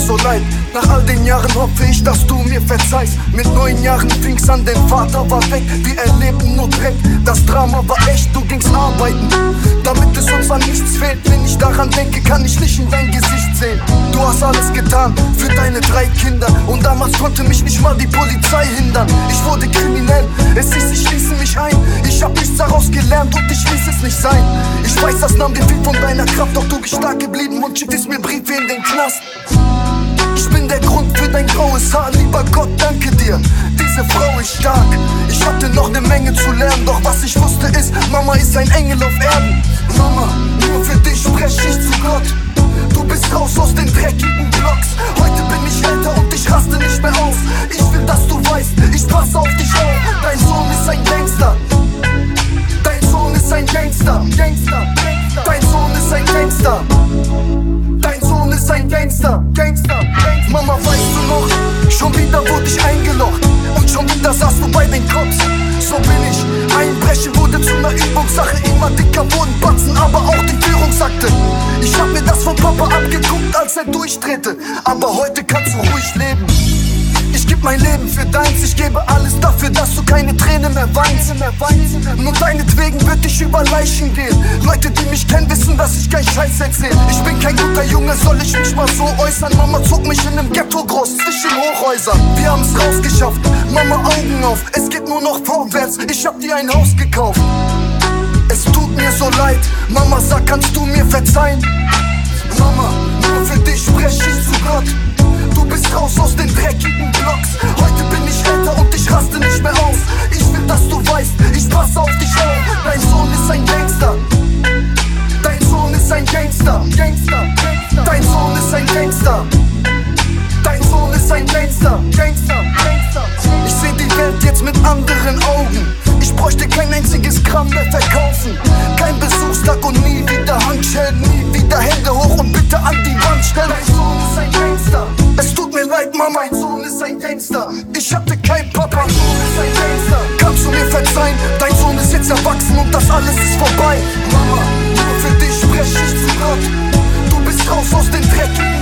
so leid. Nach all den Jahren hoffe ich, dass du mir verzeihst. Mit neun Jahren fing's an, dein Vater war weg. Wir erlebten nur Dreck. Das Drama war echt, du gingst arbeiten. Damit es uns an nichts fehlt. Wenn ich daran denke, kann ich nicht in dein Gesicht sehen. Du hast alles getan für deine drei Kinder. Und damals konnte mich nicht mal die Polizei hindern. Ich wurde kriminell, es hieß, ich schließe mich ein. Ich hab nichts daraus gelernt und ich ließ es nicht sein. Ich weiß, das nahm dir viel von deiner Kraft, doch du bist stark geblieben und schickst mir Briefe in den Knast. Ich bin der Grund für dein graues Haar, lieber Gott, danke dir. Diese Frau ist stark. Ich hatte noch ne Menge zu lernen, doch was ich wusste ist, Mama ist ein Engel auf Erden. Mama, nur für dich spreche ich zu Gott. Raus aus den dreckigen Blocks. Heute bin ich älter und ich raste nicht mehr aus. Ich will, dass du weißt, ich passe auf dich auf. Dein Sohn ist ein Gangster. Dein Sohn ist ein Gangster. Gangster. Dein Sohn ist ein Gangster. Dein Sohn ist ein Gangster. Gangster. Mama, weißt du noch? Schon wieder wurde ich eingelocht. Und schon wieder saßt du bei den Cops. So bin ich. Einbrechen wurde zu einer Übungssache. Immer dicker wurden Batzen, aber auch die Führungsakte. Ich hab mir das Papa abgeguckt, als er durchdrehte. Aber heute kannst du ruhig leben. Ich geb mein Leben für deins, ich gebe alles dafür, dass du keine Tränen mehr weinst. Nur deinetwegen würd ich über Leichen gehen. Leute, die mich kennen, wissen, dass ich kein Scheiß erzähl. Ich bin kein guter Junge, soll ich mich mal so äußern? Mama zog mich in einem Ghetto groß, zwischen Hochhäusern. Wir haben's rausgeschafft, Mama Augen auf, es geht nur noch vorwärts. Ich hab dir ein Haus gekauft. Es tut mir so leid, Mama, sag, kannst du mir verzeihen? Passe auf dich auf. Dein Sohn ist ein Gangster. Dein Sohn ist ein Gangster. Gangster. Dein Sohn ist ein Gangster. Dein Sohn ist ein Gangster. Gangster. Ich seh die Welt jetzt mit anderen Augen. Ich bräuchte kein einziges Gramm mehr verkaufen. Kein Besuchstag und nie wieder Handschellen, nie wieder Hände hoch und bitte an das alles ist vorbei. Mama, nur für dich spreche ich zu Gott. Du bist raus aus den dreckigen